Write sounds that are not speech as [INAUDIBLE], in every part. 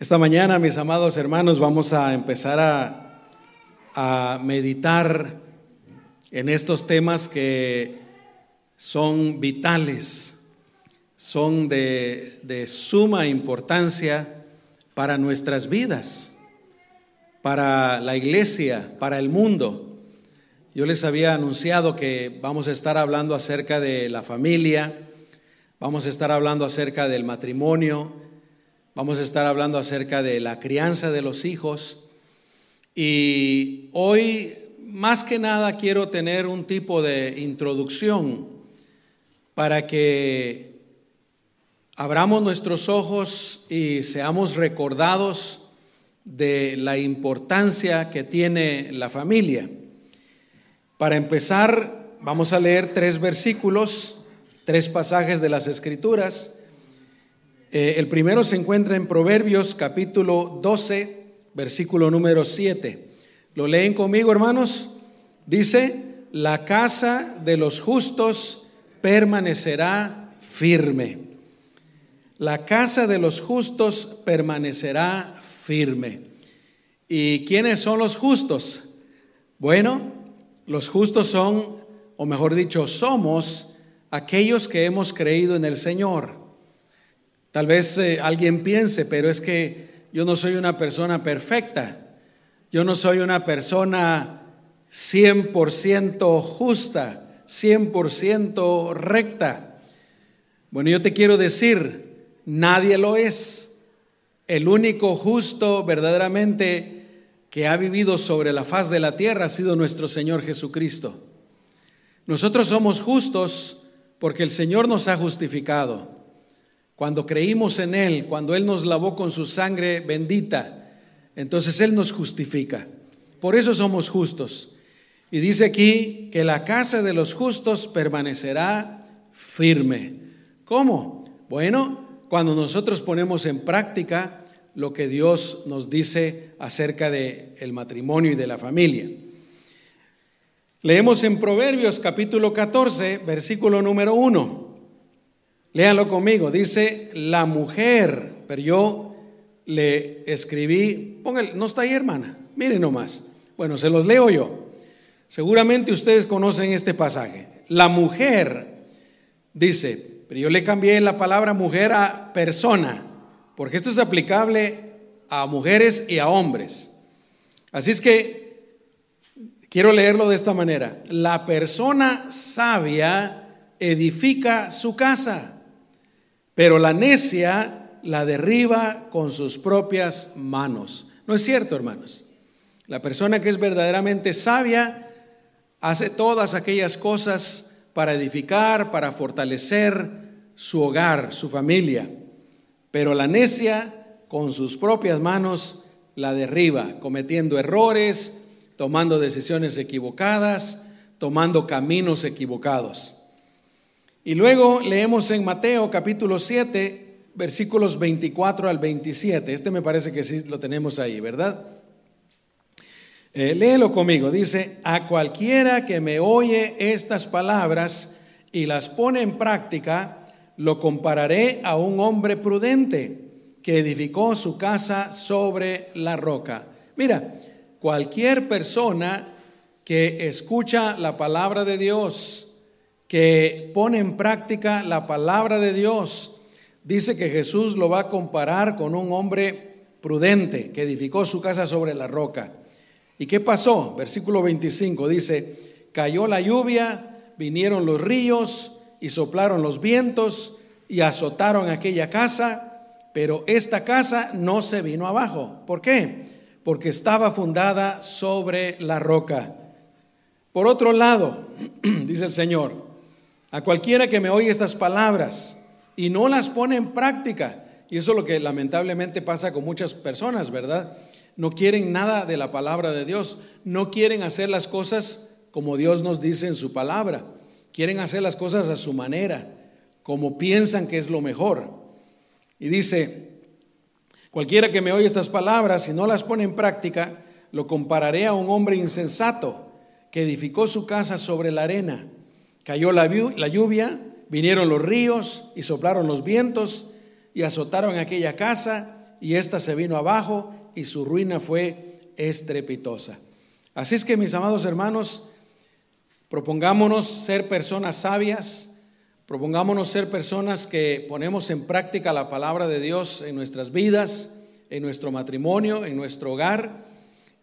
Esta mañana, mis amados hermanos, vamos a empezar a, a, meditar en estos temas que son vitales, son de, de suma importancia para nuestras vidas, para la iglesia, para el mundo. Yo les había anunciado que vamos a estar hablando acerca de la familia, vamos a estar hablando acerca del matrimonio, Vamos a estar hablando acerca de la crianza de los hijos. Y hoy, más que nada, quiero tener un tipo de introducción para que abramos nuestros ojos y seamos recordados de la importancia que tiene la familia. Para empezar, vamos a leer tres versículos, tres pasajes de las Escrituras. Eh, el primero se encuentra en Proverbios capítulo 12, versículo número 7. ¿Lo leen conmigo, hermanos? Dice, la casa de los justos permanecerá firme. La casa de los justos permanecerá firme. ¿Y quiénes son los justos? Bueno, los justos son, o mejor dicho, somos aquellos que hemos creído en el Señor. Tal vez eh, alguien piense, pero es que yo no soy una persona perfecta. Yo no soy una persona 100% justa, 100% recta. Bueno, yo te quiero decir, nadie lo es. El único justo verdaderamente que ha vivido sobre la faz de la tierra ha sido nuestro Señor Jesucristo. Nosotros somos justos porque el Señor nos ha justificado. Cuando creímos en Él, cuando Él nos lavó con su sangre bendita, entonces Él nos justifica. Por eso somos justos. Y dice aquí que la casa de los justos permanecerá firme. ¿Cómo? Bueno, cuando nosotros ponemos en práctica lo que Dios nos dice acerca del el matrimonio y de la familia. Leemos en Proverbios capítulo 14, versículo número 1. Léanlo conmigo, dice la mujer, pero yo le escribí, póngale, no está ahí hermana, miren nomás. Bueno, se los leo yo. Seguramente ustedes conocen este pasaje. La mujer, dice, pero yo le cambié la palabra mujer a persona, porque esto es aplicable a mujeres y a hombres. Así es que quiero leerlo de esta manera. La persona sabia edifica su casa pero la necia la derriba con sus propias manos. ¿No es cierto, hermanos? La persona que es verdaderamente sabia hace todas aquellas cosas para edificar, para fortalecer su hogar, su familia. Pero la necia con sus propias manos la derriba, cometiendo errores, tomando decisiones equivocadas, tomando caminos equivocados. Y luego leemos en Mateo capítulo 7, versículos 24 al 27. Este me parece que sí lo tenemos ahí, ¿verdad? Eh, léelo conmigo. Dice, a cualquiera que me oye estas palabras y las pone en práctica, lo compararé a un hombre prudente que edificó su casa sobre la roca. Mira, cualquier persona que escucha la palabra de Dios, que pone en práctica la palabra de Dios. Dice que Jesús lo va a comparar con un hombre prudente que edificó su casa sobre la roca. ¿Y qué pasó? Versículo 25 dice, cayó la lluvia, vinieron los ríos y soplaron los vientos y azotaron aquella casa, pero esta casa no se vino abajo. ¿Por qué? Porque estaba fundada sobre la roca. Por otro lado, [CLEARS THROAT] dice el Señor, a cualquiera que me oye estas palabras y no las pone en práctica. Y eso es lo que lamentablemente pasa con muchas personas, ¿verdad? No quieren nada de la palabra de Dios, no quieren hacer las cosas como Dios nos dice en su palabra, quieren hacer las cosas a su manera, como piensan que es lo mejor. Y dice, cualquiera que me oye estas palabras y no las pone en práctica, lo compararé a un hombre insensato que edificó su casa sobre la arena. Cayó la, lluvia, vinieron los ríos y soplaron los vientos y azotaron aquella casa y ésta se vino abajo y su ruina fue estrepitosa. Así es que mis amados hermanos, propongámonos ser personas sabias, propongámonos ser personas que ponemos en práctica la palabra de Dios en nuestras vidas, en nuestro matrimonio, en nuestro hogar,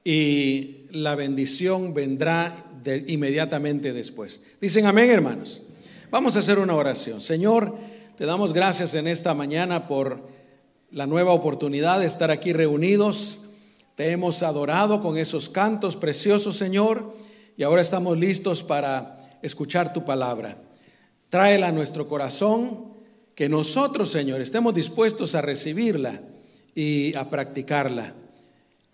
y la bendición vendrá inmediatamente después. Dicen amén, hermanos. Vamos a hacer una oración. Señor, te damos gracias en esta mañana por la nueva oportunidad de estar aquí reunidos. Te hemos adorado con esos cantos preciosos, Señor, y ahora estamos listos para escuchar tu palabra. Tráela a nuestro corazón, que nosotros, Señor, estemos dispuestos a recibirla y a practicarla.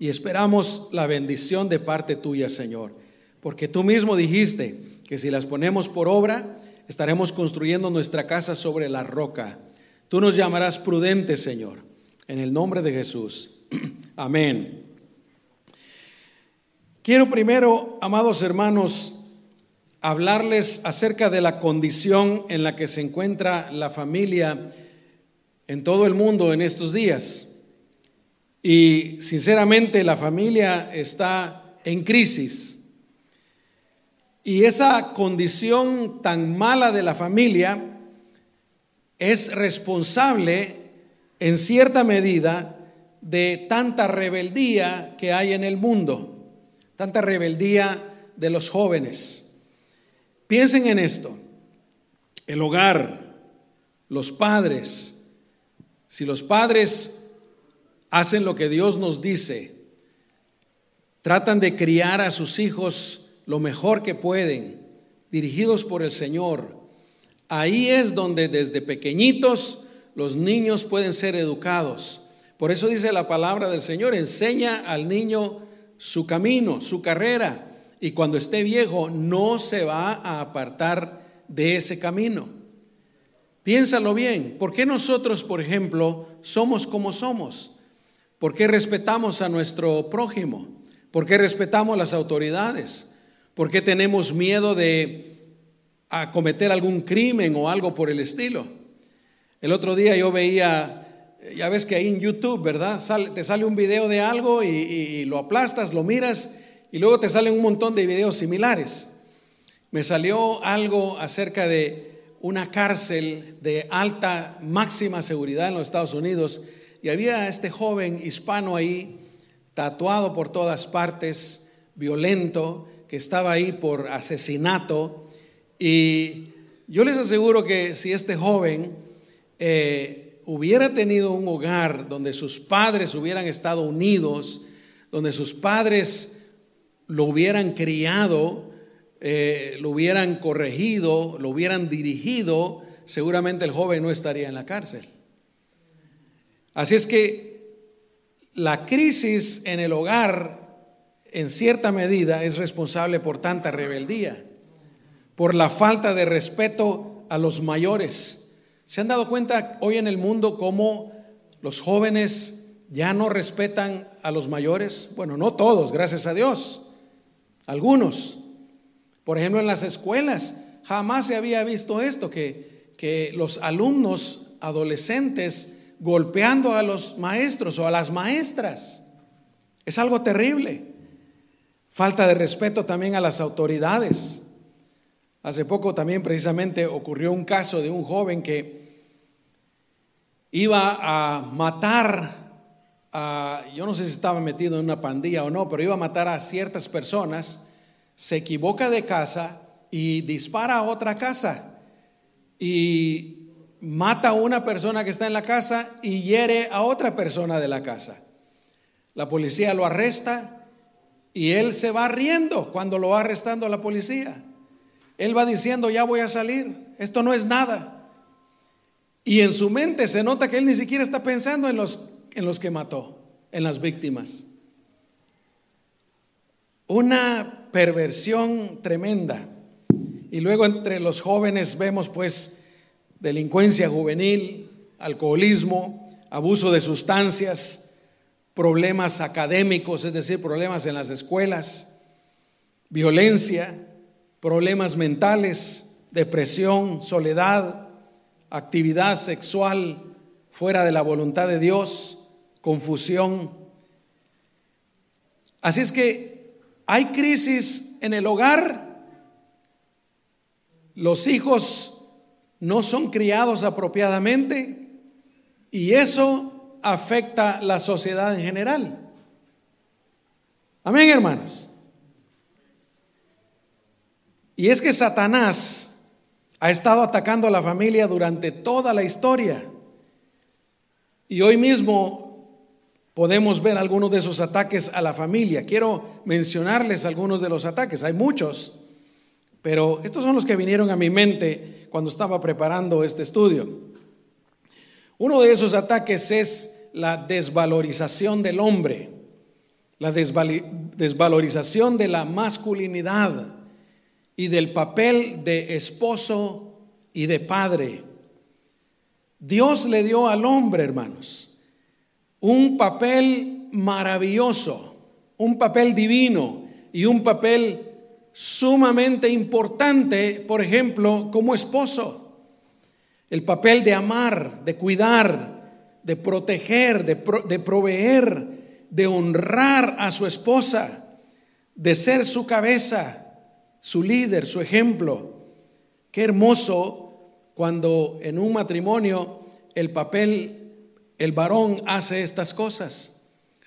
Y esperamos la bendición de parte tuya, Señor, porque tú mismo dijiste que si las ponemos por obra, estaremos construyendo nuestra casa sobre la roca. Tú nos llamarás prudentes, Señor, en el nombre de Jesús. [CLEARS THROAT] Amén. Quiero primero, amados hermanos, hablarles acerca de la condición en la que se encuentra la familia en todo el mundo en estos días. Y sinceramente la familia está en crisis. Y esa condición tan mala de la familia es responsable en cierta medida de tanta rebeldía que hay en el mundo, tanta rebeldía de los jóvenes. Piensen en esto, el hogar, los padres, si los padres hacen lo que Dios nos dice, tratan de criar a sus hijos lo mejor que pueden, dirigidos por el Señor. Ahí es donde desde pequeñitos los niños pueden ser educados. Por eso dice la palabra del Señor, enseña al niño su camino, su carrera, y cuando esté viejo no se va a apartar de ese camino. Piénsalo bien, ¿por qué nosotros, por ejemplo, somos como somos? ¿Por qué respetamos a nuestro prójimo? ¿Por qué respetamos las autoridades? ¿Por qué tenemos miedo de cometer algún crimen o algo por el estilo? El otro día yo veía, ya ves que ahí en YouTube, ¿verdad? te sale un video de algo y, lo aplastas, lo miras y luego te salen un montón de videos similares. Me salió algo acerca de una cárcel de alta máxima seguridad en los Estados Unidos y había este joven hispano ahí, tatuado por todas partes, violento, que estaba ahí por asesinato. Y yo les aseguro que si este joven eh, hubiera tenido un hogar donde sus padres hubieran estado unidos, donde sus padres lo hubieran criado, eh, lo hubieran corregido, lo hubieran dirigido, seguramente el joven no estaría en la cárcel. Así es que la crisis en el hogar en cierta medida es responsable por tanta rebeldía, por la falta de respeto a los mayores. ¿Se han dado cuenta hoy en el mundo cómo los jóvenes ya no respetan a los mayores? Bueno, no todos, gracias a Dios. Algunos. Por ejemplo, en las escuelas jamás se había visto esto, que, que los alumnos adolescentes golpeando a los maestros o a las maestras. Es algo terrible. Falta de respeto también a las autoridades. Hace poco también precisamente ocurrió un caso de un joven que iba a matar a, yo no sé si estaba metido en una pandilla o no, pero iba a matar a ciertas personas, se equivoca de casa y dispara a otra casa y mata a una persona que está en la casa y hiere a otra persona de la casa. La policía lo arresta y él se va riendo cuando lo va arrestando la policía. Él va diciendo, ya voy a salir, esto no es nada. Y en su mente se nota que él ni siquiera está pensando en los, en los que mató, en las víctimas. Una perversión tremenda. Y luego entre los jóvenes vemos pues delincuencia juvenil, alcoholismo, abuso de sustancias, problemas académicos, es decir, problemas en las escuelas, violencia, problemas mentales, depresión, soledad, actividad sexual fuera de la voluntad de Dios, confusión. Así es que hay crisis en el hogar, los hijos no son criados apropiadamente y eso afecta la sociedad en general. Amén, hermanos. Y es que Satanás ha estado atacando a la familia durante toda la historia. Y hoy mismo podemos ver algunos de esos ataques a la familia. Quiero mencionarles algunos de los ataques. Hay muchos, pero estos son los que vinieron a mi mente cuando estaba preparando este estudio. Uno de esos ataques es la desvalorización del hombre, la desvalorización de la masculinidad y del papel de esposo y de padre. Dios le dio al hombre, hermanos, un papel maravilloso, un papel divino y un papel sumamente importante, por ejemplo, como esposo. El papel de amar, de cuidar, de proteger, de, proveer, de honrar a su esposa, de ser su cabeza, su líder, su ejemplo. Qué hermoso cuando en un matrimonio el papel, el varón hace estas cosas.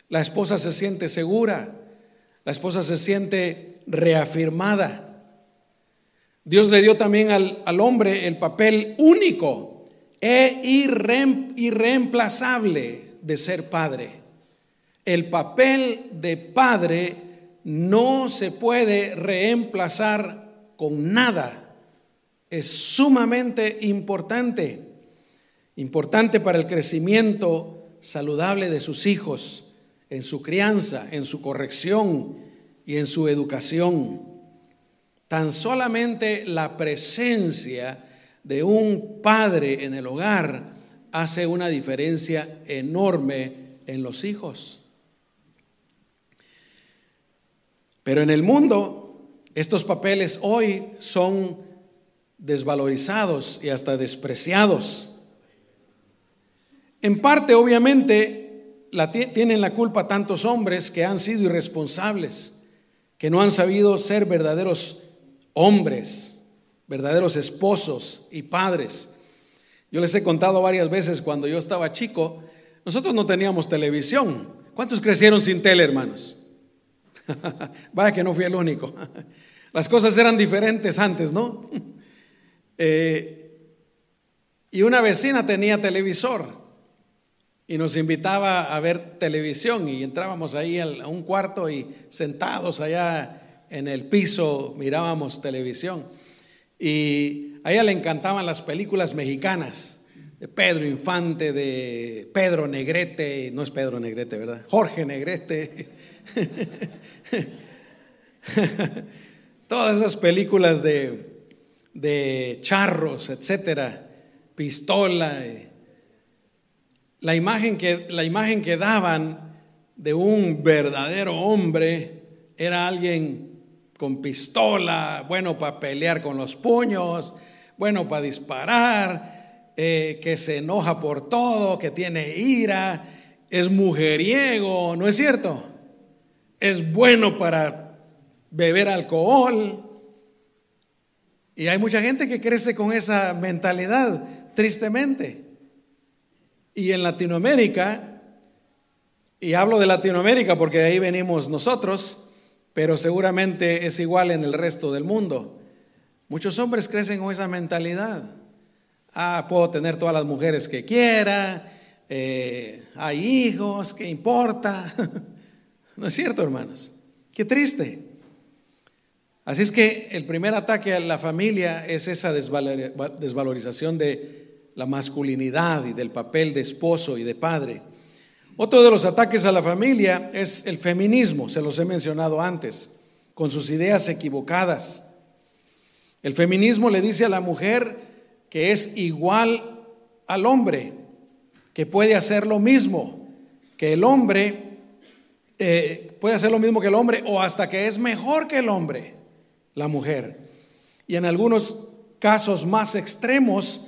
La esposa se siente segura, la esposa se siente reafirmada. Dios le dio también al, al hombre el papel único e irreemplazable de ser padre. El papel de padre no se puede reemplazar con nada. Es sumamente importante, importante para el crecimiento saludable de sus hijos, en su crianza, en su corrección y en su educación. Tan solamente la presencia de un padre en el hogar hace una diferencia enorme en los hijos. Pero en el mundo, estos papeles hoy son desvalorizados y hasta despreciados. En parte, obviamente, tienen la culpa tantos hombres que han sido irresponsables, que no han sabido ser verdaderos hombres, verdaderos esposos y padres. Yo les he contado varias veces cuando yo estaba chico, nosotros no teníamos televisión. ¿Cuántos crecieron sin tele, hermanos? [LAUGHS] Vaya que no fui el único. [LAUGHS] Las cosas eran diferentes antes, ¿no? [LAUGHS] Eh, y una vecina tenía televisor y nos invitaba a ver televisión y entrábamos ahí a un cuarto y sentados allá en el piso mirábamos televisión. Y a ella le encantaban las películas mexicanas de Pedro Infante, de Pedro Negrete, no es Pedro Negrete, ¿verdad? Jorge Negrete. [LAUGHS] Todas esas películas de, de charros, etcétera, pistola. Eh, la imagen, que, la imagen que daban de un verdadero hombre era alguien con pistola, bueno para pelear con los puños, bueno para disparar, eh, que se enoja por todo, que tiene ira, es mujeriego, ¿no es cierto? es bueno para beber alcohol. Y hay mucha gente que crece con esa mentalidad, tristemente. Y en Latinoamérica, y hablo de Latinoamérica porque de ahí venimos nosotros, pero seguramente es igual en el resto del mundo. Muchos hombres crecen con esa mentalidad. Ah, puedo tener todas las mujeres que quiera, eh, hay hijos, ¿qué importa? [LAUGHS] ¿No es cierto, hermanos? Qué triste. Así es que el primer ataque a la familia es esa desvalorización de la masculinidad y del papel de esposo y de padre. Otro de los ataques a la familia es el feminismo, se los he mencionado antes, con sus ideas equivocadas. El feminismo le dice a la mujer que es igual al hombre, que puede hacer lo mismo, que el hombre eh, puede hacer lo mismo que el hombre o hasta que es mejor que el hombre, la mujer. Y en algunos casos más extremos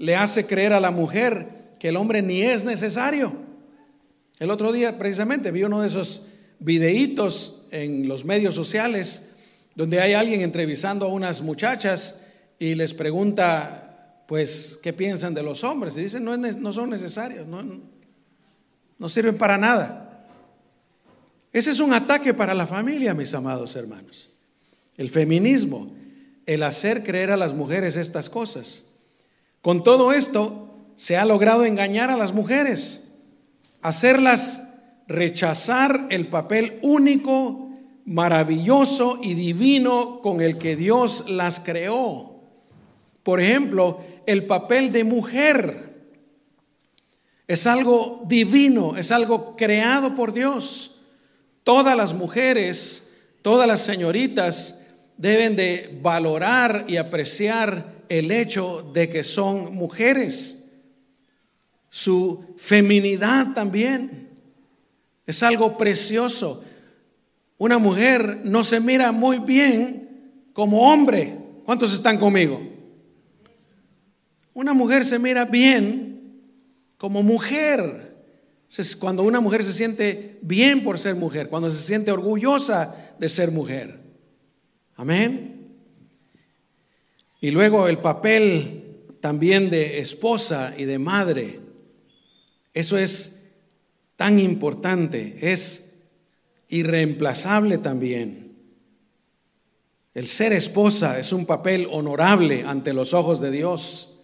le hace creer a la mujer que el hombre ni es necesario. El otro día precisamente vi uno de esos videitos en los medios sociales donde hay alguien entrevistando a unas muchachas y les pregunta, pues, ¿qué piensan de los hombres? Y dicen, no, no son necesarios, no, no sirven para nada. Ese es un ataque para la familia, mis amados hermanos. El feminismo, el hacer creer a las mujeres estas cosas. Con todo esto, se ha logrado engañar a las mujeres, hacerlas rechazar el papel único, maravilloso y divino con el que Dios las creó. Por ejemplo, el papel de mujer es algo divino, es algo creado por Dios. Todas las mujeres, todas las señoritas deben de valorar y apreciar el hecho de que son mujeres su feminidad también. Es algo precioso. Una mujer no se mira muy bien como hombre. ¿Cuántos están conmigo? Una mujer se mira bien como mujer. Cuando una mujer se siente bien por ser mujer, cuando se siente orgullosa de ser mujer. Amén. Y luego el papel también de esposa y de madre. Eso es tan importante, es irreemplazable también. El ser esposa es un papel honorable ante los ojos de Dios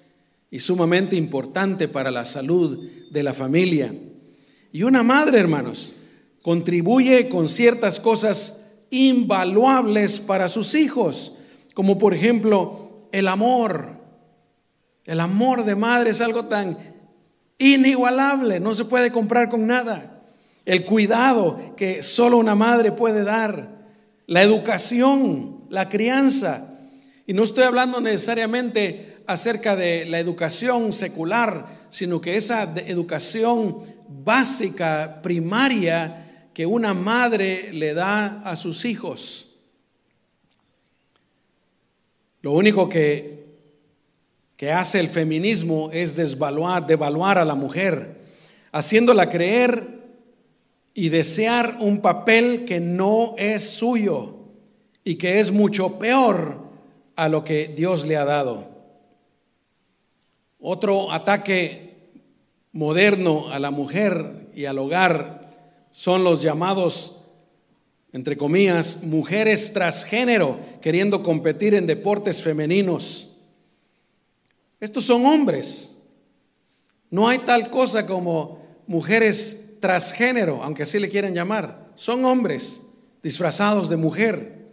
y sumamente importante para la salud de la familia. Y una madre, hermanos, contribuye con ciertas cosas invaluables para sus hijos, como por ejemplo el amor. El amor de madre es algo tan inigualable, no se puede comprar con nada. El cuidado que solo una madre puede dar, la educación, la crianza. Y no estoy hablando necesariamente acerca de la educación secular, sino que esa educación básica, primaria, que una madre le da a sus hijos. Lo único que que hace el feminismo es desvaluar, devaluar a la mujer, haciéndola creer y desear un papel que no es suyo y que es mucho peor a lo que Dios le ha dado. Otro ataque moderno a la mujer y al hogar son los llamados, entre comillas, mujeres transgénero, queriendo competir en deportes femeninos. Estos son hombres. No hay tal cosa como mujeres transgénero, aunque así le quieren llamar. Son hombres disfrazados de mujer.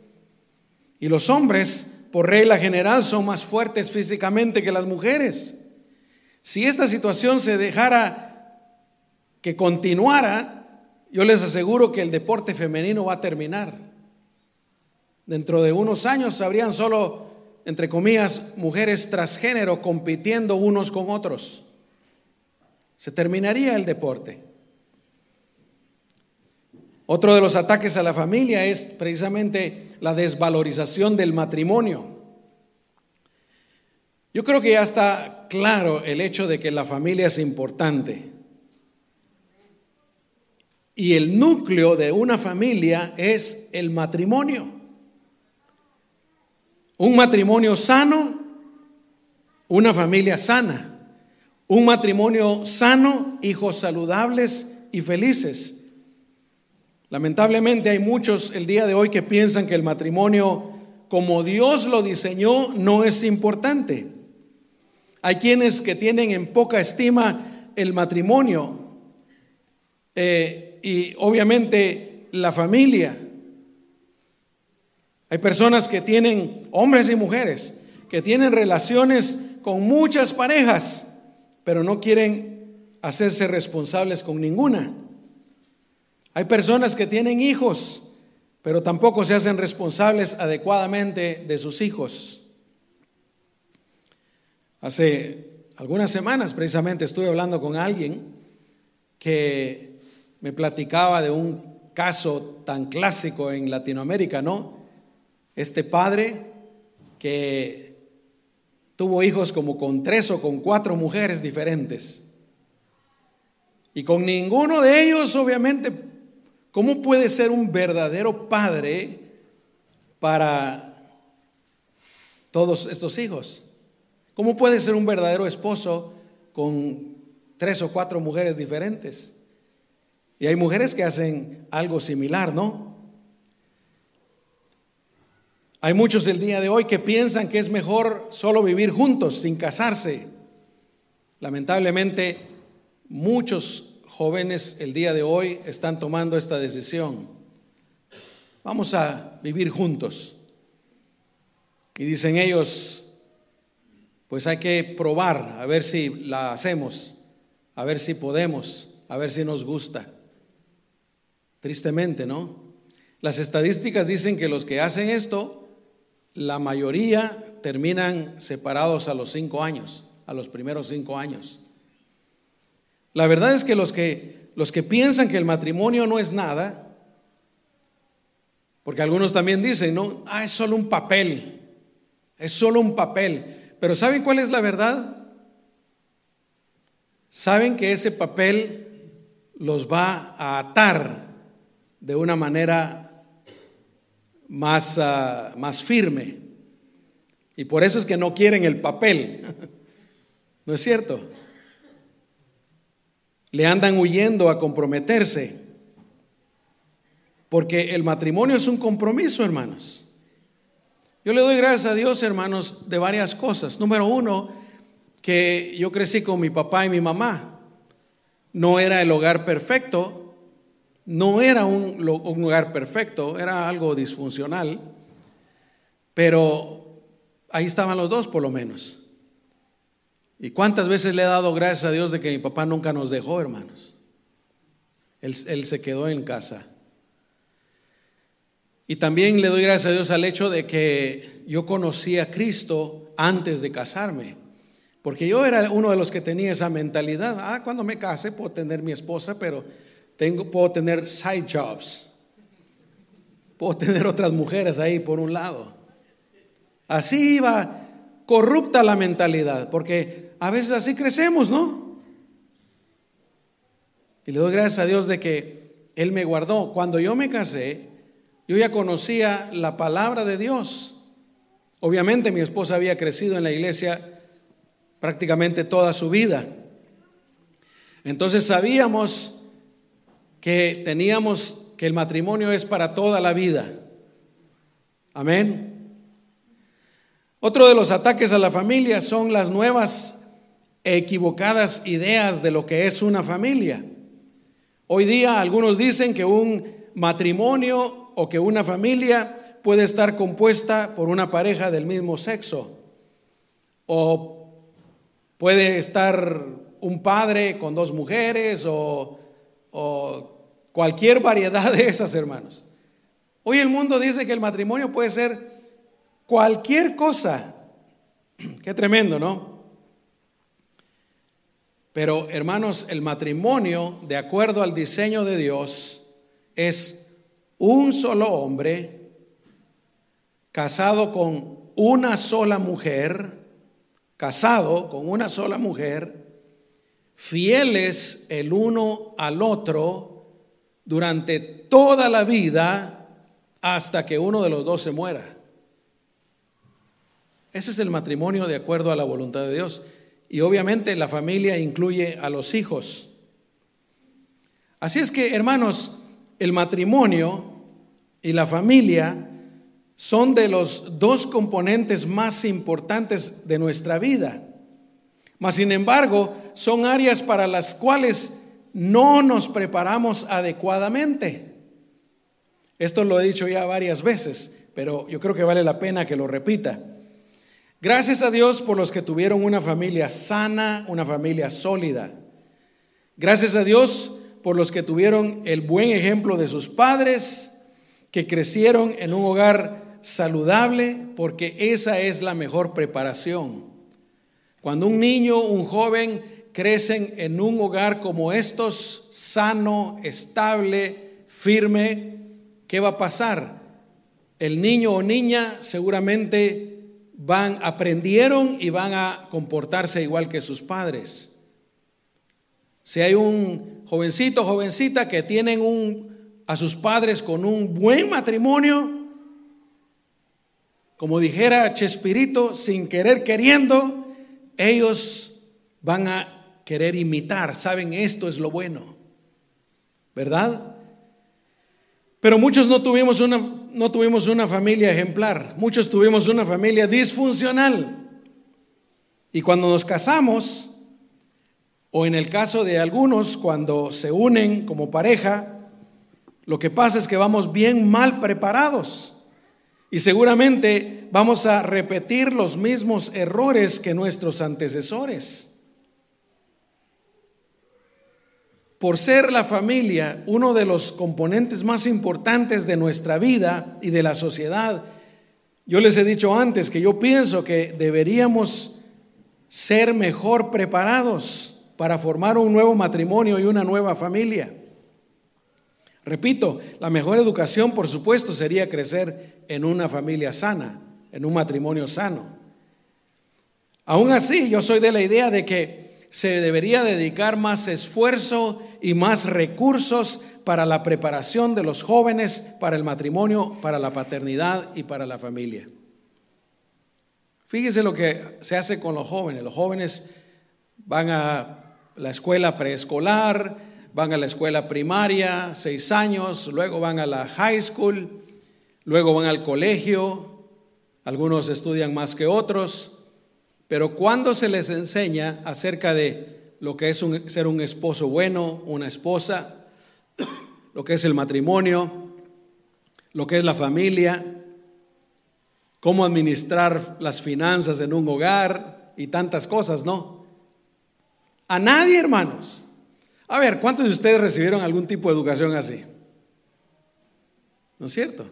Y los hombres, por regla general, son más fuertes físicamente que las mujeres. Si esta situación se dejara que continuara, yo les aseguro que el deporte femenino va a terminar. Dentro de unos años habrían solo entre comillas, mujeres transgénero compitiendo unos con otros. Se terminaría el deporte. Otro de los ataques a la familia es precisamente la desvalorización del matrimonio. Yo creo que ya está claro el hecho de que la familia es importante. Y el núcleo de una familia es el matrimonio. Un matrimonio sano, una familia sana. Un matrimonio sano, hijos saludables y felices. Lamentablemente hay muchos el día de hoy que piensan que el matrimonio, como Dios lo diseñó, no es importante. Hay quienes que tienen en poca estima el matrimonio eh, y obviamente la familia. Hay personas que tienen, hombres y mujeres, que tienen relaciones con muchas parejas, pero no quieren hacerse responsables con ninguna. Hay personas que tienen hijos, pero tampoco se hacen responsables adecuadamente de sus hijos. Hace algunas semanas precisamente estuve hablando con alguien que me platicaba de un caso tan clásico en Latinoamérica, ¿no? Este padre que tuvo hijos como con tres o con cuatro mujeres diferentes. Y con ninguno de ellos, obviamente, ¿cómo puede ser un verdadero padre para todos estos hijos? ¿Cómo puede ser un verdadero esposo con tres o cuatro mujeres diferentes? Y hay mujeres que hacen algo similar, ¿no? Hay muchos el día de hoy que piensan que es mejor solo vivir juntos, sin casarse. Lamentablemente, muchos jóvenes el día de hoy están tomando esta decisión. Vamos a vivir juntos. Y dicen ellos, pues hay que probar, a ver si la hacemos, a ver si podemos, a ver si nos gusta. Tristemente, ¿no? Las estadísticas dicen que los que hacen esto la mayoría terminan separados a los cinco años, a los primeros cinco años. La verdad es que los que, los que piensan que el matrimonio no es nada, porque algunos también dicen, no, ah, es solo un papel, es solo un papel. Pero ¿saben cuál es la verdad? Saben que ese papel los va a atar de una manera más, ah, más firme. Y por eso es que no quieren el papel. [LAUGHS] ¿No es cierto? Le andan huyendo a comprometerse. Porque el matrimonio es un compromiso, hermanos. Yo le doy gracias a Dios, hermanos, de varias cosas. Número uno, que yo crecí con mi papá y mi mamá. No era el hogar perfecto, no era un, lugar perfecto, era algo disfuncional, pero ahí estaban los dos por lo menos. ¿Y cuántas veces le he dado gracias a Dios de que mi papá nunca nos dejó, hermanos? Él, él, se quedó en casa. Y también le doy gracias a Dios al hecho de que yo conocí a Cristo antes de casarme. Porque yo era uno de los que tenía esa mentalidad. Ah, cuando me case puedo tener mi esposa, pero tengo, puedo tener side jobs. Puedo tener otras mujeres ahí por un lado. Así iba corrupta la mentalidad, porque a veces así crecemos, ¿no? Y le doy gracias a Dios de que Él me guardó. Cuando yo me casé, yo ya conocía la palabra de Dios. Obviamente mi esposa había crecido en la iglesia prácticamente toda su vida. Entonces sabíamos que teníamos que el matrimonio es para toda la vida. Amén. Otro de los ataques a la familia son las nuevas equivocadas ideas de lo que es una familia. Hoy día algunos dicen que un matrimonio o que una familia puede estar compuesta por una pareja del mismo sexo. O puede estar un padre con dos mujeres o, o Cualquier variedad de esas, hermanos. Hoy el mundo dice que el matrimonio puede ser cualquier cosa. [CLEARS THROAT] Qué tremendo, ¿no? Pero, hermanos, el matrimonio, de acuerdo al diseño de Dios, es un solo hombre casado con una sola mujer, casado con una sola mujer, fieles el uno al otro durante toda la vida hasta que uno de los dos se muera. Ese es el matrimonio de acuerdo a la voluntad de Dios. Y obviamente la familia incluye a los hijos. Así es que, hermanos, el matrimonio y la familia son de los dos componentes más importantes de nuestra vida. Mas, sin embargo, son áreas para las cuales no nos preparamos adecuadamente. Esto lo he dicho ya varias veces, pero yo creo que vale la pena que lo repita. Gracias a Dios por los que tuvieron una familia sana, una familia sólida. Gracias a Dios por los que tuvieron el buen ejemplo de sus padres, que crecieron en un hogar saludable, porque esa es la mejor preparación. Cuando un niño, un joven crecen en un hogar como estos, sano, estable, firme, ¿qué va a pasar? El niño o niña seguramente van, aprendieron y van a comportarse igual que sus padres. Si hay un jovencito, jovencita que tienen un, a sus padres con un buen matrimonio, como dijera Chespirito, sin querer queriendo, ellos van a querer imitar, saben, esto es lo bueno, ¿verdad? Pero muchos no tuvimos una, no tuvimos una familia ejemplar, muchos tuvimos una familia disfuncional. Y cuando nos casamos, o en el caso de algunos, cuando se unen como pareja, lo que pasa es que vamos bien mal preparados y seguramente vamos a repetir los mismos errores que nuestros antecesores. Por ser la familia uno de los componentes más importantes de nuestra vida y de la sociedad, yo les he dicho antes que yo pienso que deberíamos ser mejor preparados para formar un nuevo matrimonio y una nueva familia. Repito, la mejor educación, por supuesto, sería crecer en una familia sana, en un matrimonio sano. Aún así, yo soy de la idea de que se debería dedicar más esfuerzo y más recursos para la preparación de los jóvenes para el matrimonio, para la paternidad y para la familia. Fíjese lo que se hace con los jóvenes. Los jóvenes van a la escuela preescolar, van a la escuela primaria, seis años, luego van a la high school, luego van al colegio, algunos estudian más que otros, pero cuando se les enseña acerca de lo que es ser un esposo bueno, una esposa, lo que es el matrimonio, lo que es la familia, cómo administrar las finanzas en un hogar y tantas cosas, ¿no? A nadie, hermanos. A ver, ¿cuántos de ustedes recibieron algún tipo de educación así? ¿No es cierto?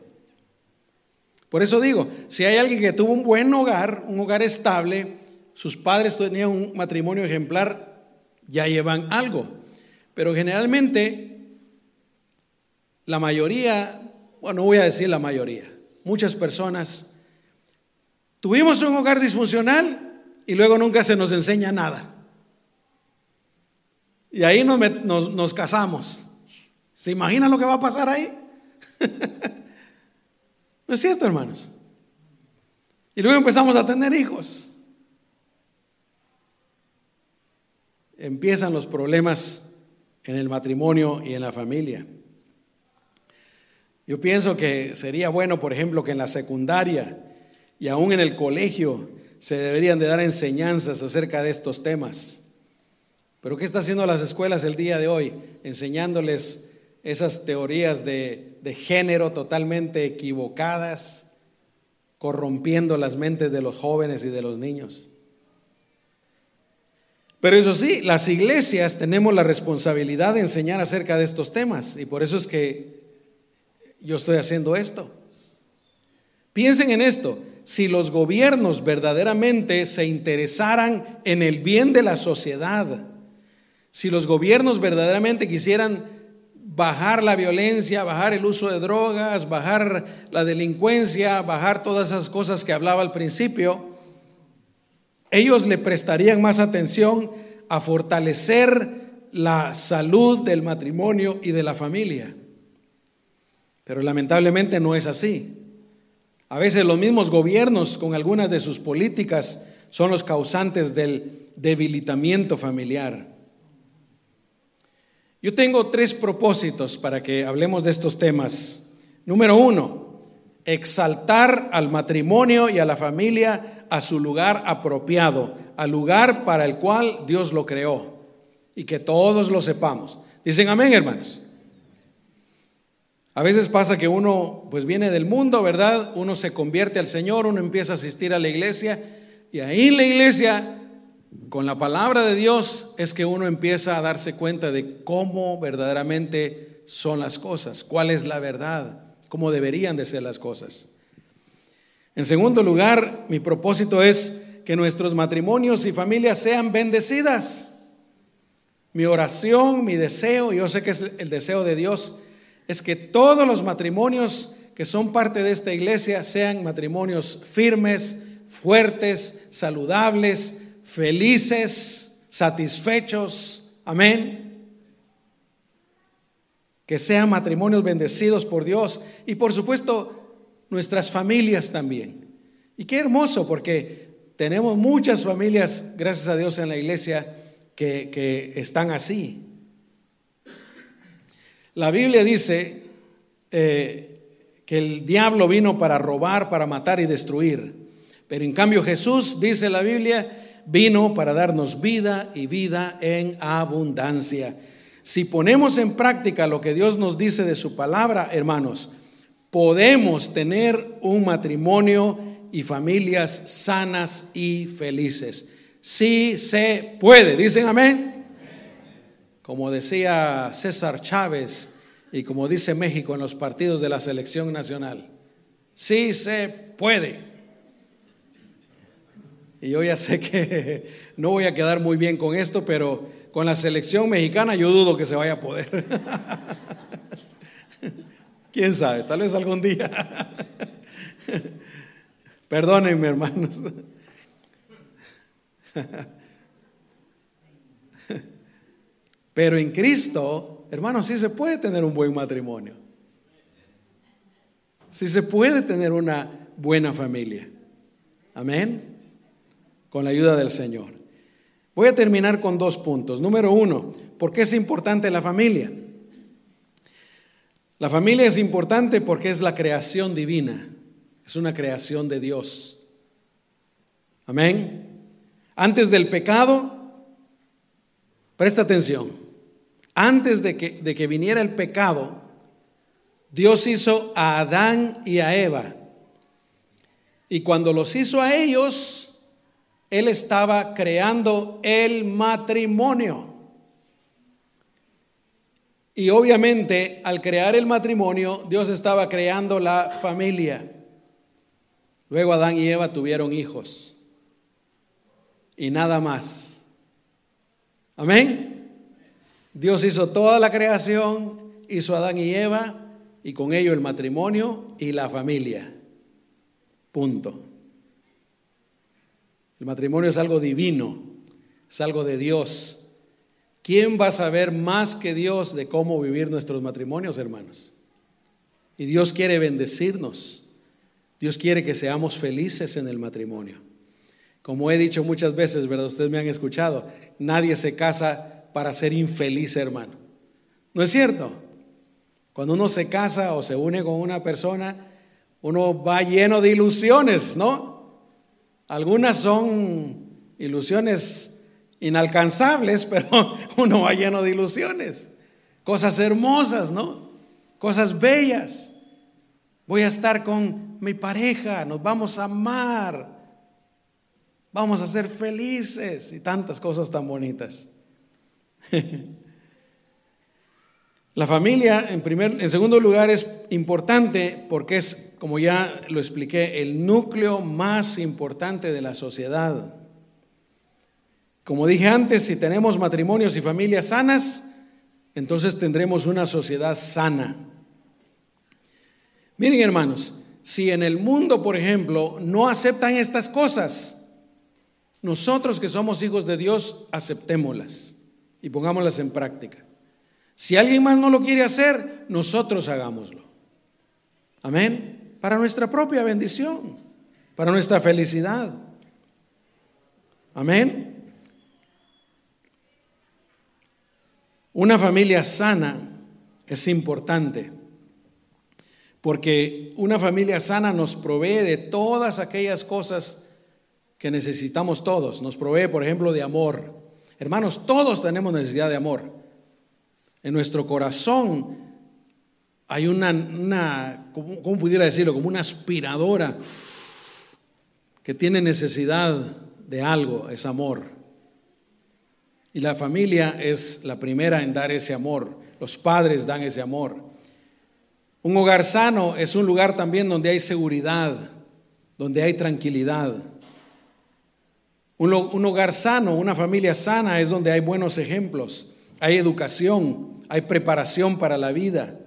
Por eso digo, si hay alguien que tuvo un buen hogar, un hogar estable, sus padres tenían un matrimonio ejemplar, ya llevan algo. Pero generalmente, la mayoría, bueno, no voy a decir la mayoría, muchas personas Tuvimos un hogar disfuncional y luego nunca se nos enseña nada. Y ahí nos, casamos. ¿Se imaginan lo que va a pasar ahí? [LAUGHS] ¿No es cierto, hermanos? Y luego empezamos a tener hijos. Empiezan los problemas en el matrimonio y en la familia. Yo pienso que sería bueno, por ejemplo, que en la secundaria y aún en el colegio se deberían de dar enseñanzas acerca de estos temas. Pero ¿qué está haciendo las escuelas el día de hoy? Enseñándoles esas teorías de, de género totalmente equivocadas, corrompiendo las mentes de los jóvenes y de los niños. Pero eso sí, las iglesias tenemos la responsabilidad de enseñar acerca de estos temas y por eso es que yo estoy haciendo esto. Piensen en esto, si los gobiernos verdaderamente se interesaran en el bien de la sociedad, si los gobiernos verdaderamente quisieran bajar la violencia, bajar el uso de drogas, bajar la delincuencia, bajar todas esas cosas que hablaba al principio, ellos le prestarían más atención a fortalecer la salud del matrimonio y de la familia. Pero lamentablemente no es así. A veces los mismos gobiernos con algunas de sus políticas son los causantes del debilitamiento familiar. Yo tengo tres propósitos para que hablemos de estos temas. Número uno, exaltar al matrimonio y a la familia a su lugar apropiado, al lugar para el cual Dios lo creó y que todos lo sepamos. Dicen amén, hermanos. A veces pasa que uno pues viene del mundo, ¿verdad? Uno se convierte al Señor, uno empieza a asistir a la iglesia y ahí en la iglesia, con la palabra de Dios, es que uno empieza a darse cuenta de cómo verdaderamente son las cosas, cuál es la verdad, cómo deberían de ser las cosas. En segundo lugar, mi propósito es que nuestros matrimonios y familias sean bendecidas. Mi oración, mi deseo, yo sé que es el deseo de Dios, es que todos los matrimonios que son parte de esta iglesia sean matrimonios firmes, fuertes, saludables, felices, satisfechos, Amén. Que sean matrimonios bendecidos por Dios y por supuesto nuestras familias también. Y qué hermoso porque tenemos muchas familias, gracias a Dios, en la iglesia que, están así. La Biblia dice eh, que el diablo vino para robar, para matar y destruir. Pero en cambio Jesús, dice la Biblia, vino para darnos vida y vida en abundancia. Si ponemos en práctica lo que Dios nos dice de su palabra, hermanos, podemos tener un matrimonio y familias sanas y felices. Sí se puede, dicen amén. Como decía César Chávez y como dice México en los partidos de la selección nacional, sí se puede. Y yo ya sé que no voy a quedar muy bien con esto, pero con la selección mexicana yo dudo que se vaya a poder. [LAUGHS] ¿Quién sabe? Tal vez algún día. [LAUGHS] Perdónenme, hermanos. [LAUGHS] Pero en Cristo, hermanos, sí se puede tener un buen matrimonio. Sí se puede tener una buena familia. Amén con la ayuda del Señor. Voy a terminar con dos puntos. Número uno, ¿por qué es importante la familia? La familia es importante porque es la creación divina, es una creación de Dios. Amén. Antes del pecado, presta atención, antes de que, de que viniera el pecado, Dios hizo a Adán y a Eva. Y cuando los hizo a ellos, él estaba creando el matrimonio. Y obviamente al crear el matrimonio, Dios estaba creando la familia. Luego Adán y Eva tuvieron hijos. Y nada más. Amén. Dios hizo toda la creación, hizo Adán y Eva y con ello el matrimonio y la familia. Punto. El matrimonio es algo divino, es algo de Dios. ¿Quién va a saber más que Dios de cómo vivir nuestros matrimonios, hermanos? Y Dios quiere bendecirnos. Dios quiere que seamos felices en el matrimonio. Como he dicho muchas veces, ¿verdad? Ustedes me han escuchado. Nadie se casa para ser infeliz, hermano. ¿No es cierto? Cuando uno se casa o se une con una persona, uno va lleno de ilusiones, ¿no? Algunas son ilusiones inalcanzables, [LAUGHS] pero uno va lleno de ilusiones. Cosas hermosas, ¿no? Cosas bellas. Voy a estar con mi pareja, nos vamos a amar, vamos a ser felices y tantas cosas tan bonitas. [LAUGHS] La familia, en, primer, en segundo lugar, es importante porque es, como ya lo expliqué, el núcleo más importante de la sociedad. Como dije antes, si tenemos matrimonios y familias sanas, entonces tendremos una sociedad sana. Miren hermanos, si en el mundo, por ejemplo, no aceptan estas cosas, nosotros que somos hijos de Dios, aceptémoslas y pongámoslas en práctica. Si alguien más no lo quiere hacer, nosotros hagámoslo. Amén. Para nuestra propia bendición, para nuestra felicidad. Amén. Una familia sana es importante porque una familia sana nos provee de todas aquellas cosas que necesitamos todos. Nos provee, por ejemplo, de amor. Hermanos, todos tenemos necesidad de amor. En nuestro corazón hay una, ¿cómo, pudiera decirlo? Como una aspiradora que tiene necesidad de algo, es amor. Y la familia es la primera en dar ese amor. Los padres dan ese amor. Un hogar sano es un lugar también donde hay seguridad, donde hay tranquilidad. Un, un, hogar sano, una familia sana es donde hay buenos ejemplos, hay educación, hay preparación para la vida,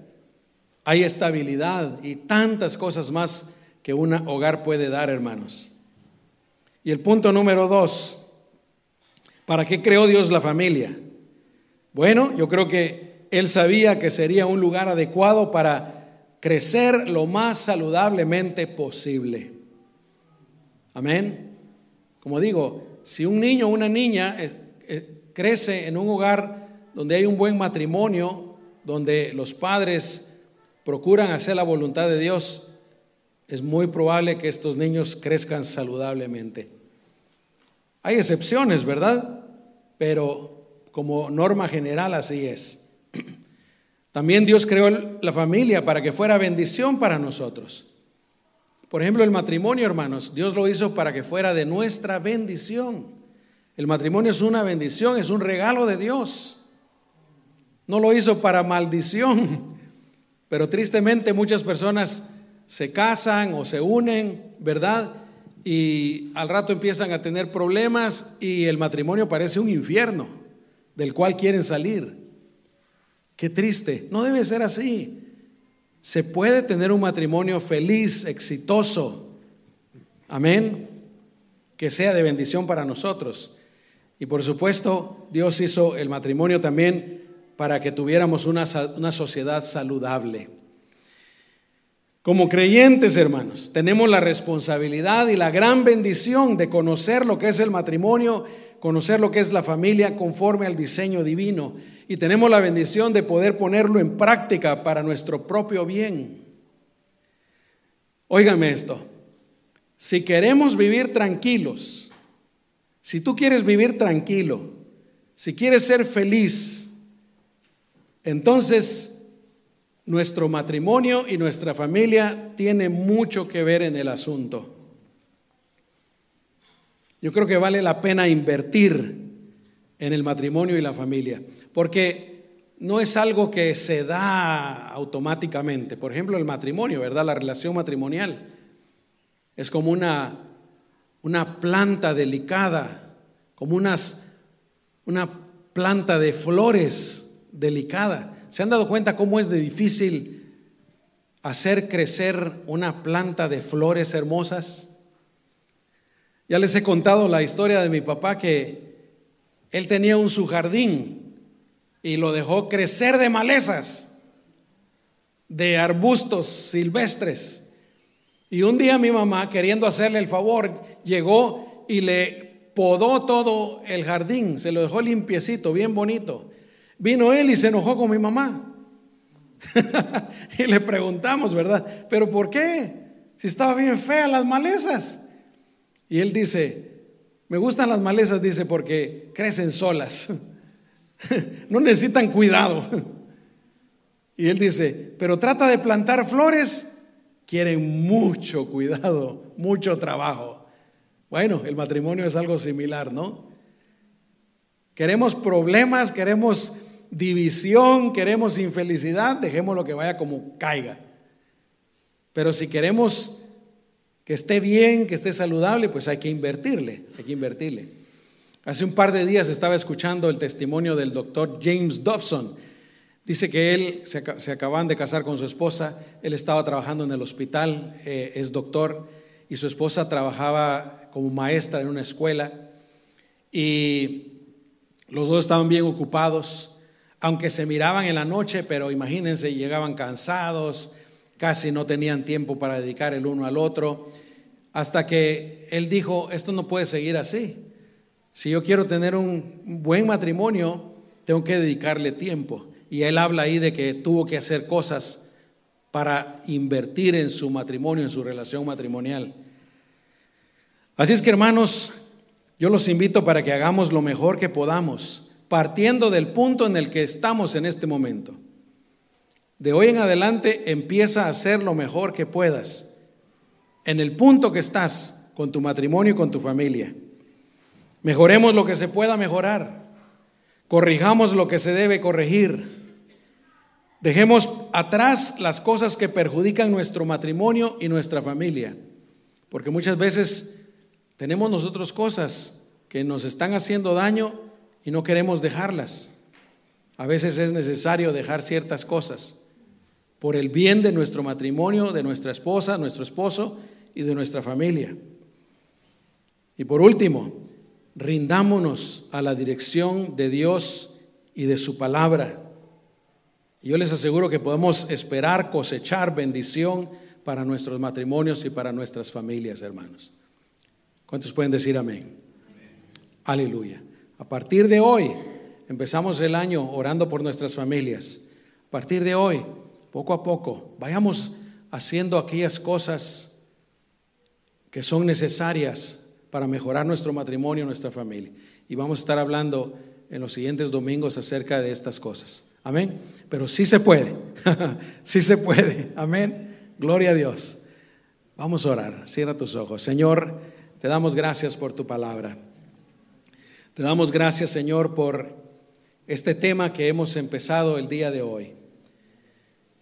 hay estabilidad y tantas cosas más que un hogar puede dar, hermanos. Y el punto número dos, ¿para qué creó Dios la familia? Bueno, yo creo que él sabía que sería un lugar adecuado para crecer lo más saludablemente posible. Amén. Como digo, si un niño o una niña eh, eh, crece en un hogar donde hay un buen matrimonio, donde los padres procuran hacer la voluntad de Dios, es muy probable que estos niños crezcan saludablemente. Hay excepciones, ¿verdad? Pero como norma general así es. [CLEARS THROAT] También Dios creó la familia para que fuera bendición para nosotros. Por ejemplo, el matrimonio, hermanos, Dios lo hizo para que fuera de nuestra bendición. El matrimonio es una bendición, es un regalo de Dios. No lo hizo para maldición, pero tristemente muchas personas se casan o se unen, ¿verdad? Y al rato empiezan a tener problemas y el matrimonio parece un infierno del cual quieren salir. Qué triste, no debe ser así. Se puede tener un matrimonio feliz, exitoso. Amén. Que sea de bendición para nosotros. Y por supuesto, Dios hizo el matrimonio también para que tuviéramos una, una sociedad saludable. Como creyentes, hermanos, tenemos la responsabilidad y la gran bendición de conocer lo que es el matrimonio, conocer lo que es la familia conforme al diseño divino y tenemos la bendición de poder ponerlo en práctica para nuestro propio bien. Óigame esto, si queremos vivir tranquilos, si tú quieres vivir tranquilo, si quieres ser feliz, entonces nuestro matrimonio y nuestra familia tiene mucho que ver en el asunto. Yo creo que vale la pena invertir en el matrimonio y la familia, porque no es algo que se da automáticamente. Por ejemplo, el matrimonio, ¿verdad? La relación matrimonial es como una, una planta delicada, como unas, una planta de flores delicada. ¿Se han dado cuenta cómo es de difícil hacer crecer una planta de flores hermosas? Ya les he contado la historia de mi papá que él tenía un su jardín y lo dejó crecer de malezas, de arbustos silvestres. Y un día mi mamá, queriendo hacerle el favor, llegó y le podó todo el jardín, se lo dejó limpiecito, bien bonito. Vino él y se enojó con mi mamá. [LAUGHS] y le preguntamos, ¿verdad? ¿Pero por qué? Si estaba bien fea las malezas. Y él dice, me gustan las malezas, dice, porque crecen solas. [LAUGHS] no necesitan cuidado. [LAUGHS] y él dice, pero trata de plantar flores, quieren mucho cuidado, mucho trabajo. Bueno, el matrimonio es algo similar, ¿no? Queremos problemas, queremos división, queremos infelicidad, dejemos lo que vaya como caiga. Pero si queremos que esté bien, que esté saludable, pues hay que invertirle, hay que invertirle. Hace un par de días estaba escuchando el testimonio del doctor James Dobson. Dice que él se, acaban de casar con su esposa, él estaba trabajando en el hospital, eh, es doctor, y su esposa trabajaba como maestra en una escuela, y los dos estaban bien ocupados, aunque se miraban en la noche, pero imagínense, llegaban cansados, casi no tenían tiempo para dedicar el uno al otro, hasta que él dijo, esto no puede seguir así. Si yo quiero tener un buen matrimonio, tengo que dedicarle tiempo. Y él habla ahí de que tuvo que hacer cosas para invertir en su matrimonio, en su relación matrimonial. Así es que hermanos, yo los invito para que hagamos lo mejor que podamos, partiendo del punto en el que estamos en este momento. De hoy en adelante empieza a hacer lo mejor que puedas en el punto que estás con tu matrimonio y con tu familia. Mejoremos lo que se pueda mejorar. Corrijamos lo que se debe corregir. Dejemos atrás las cosas que perjudican nuestro matrimonio y nuestra familia. Porque muchas veces tenemos nosotros cosas que nos están haciendo daño y no queremos dejarlas. A veces es necesario dejar ciertas cosas por el bien de nuestro matrimonio, de nuestra esposa, nuestro esposo y de nuestra familia. Y por último, rindámonos a la dirección de Dios y de su palabra. Yo les aseguro que podemos esperar cosechar bendición para nuestros matrimonios y para nuestras familias, hermanos. ¿Cuántos pueden decir amén? Aleluya. A partir de hoy, empezamos el año orando por nuestras familias. A partir de hoy, poco a poco, vayamos haciendo aquellas cosas que son necesarias para mejorar nuestro matrimonio, nuestra familia. Y vamos a estar hablando en los siguientes domingos acerca de estas cosas. Amén. Pero sí se puede. [LAUGHS] sí se puede. Amén. Gloria a Dios. Vamos a orar. Cierra tus ojos. Señor, te damos gracias por tu palabra. Te damos gracias, Señor, por este tema que hemos empezado el día de hoy.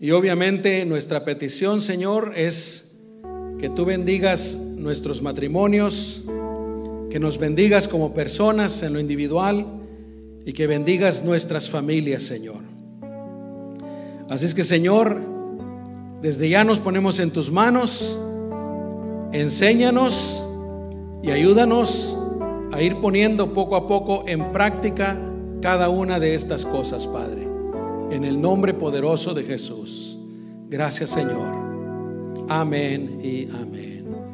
Y obviamente nuestra petición, Señor, es que tú bendigas nuestros matrimonios, que nos bendigas como personas en lo individual y que bendigas nuestras familias, Señor. Así es que, Señor, desde ya nos ponemos en tus manos, enséñanos y ayúdanos a ir poniendo poco a poco en práctica cada una de estas cosas, Padre. En el nombre poderoso de Jesús. Gracias, Señor. Amén y amén.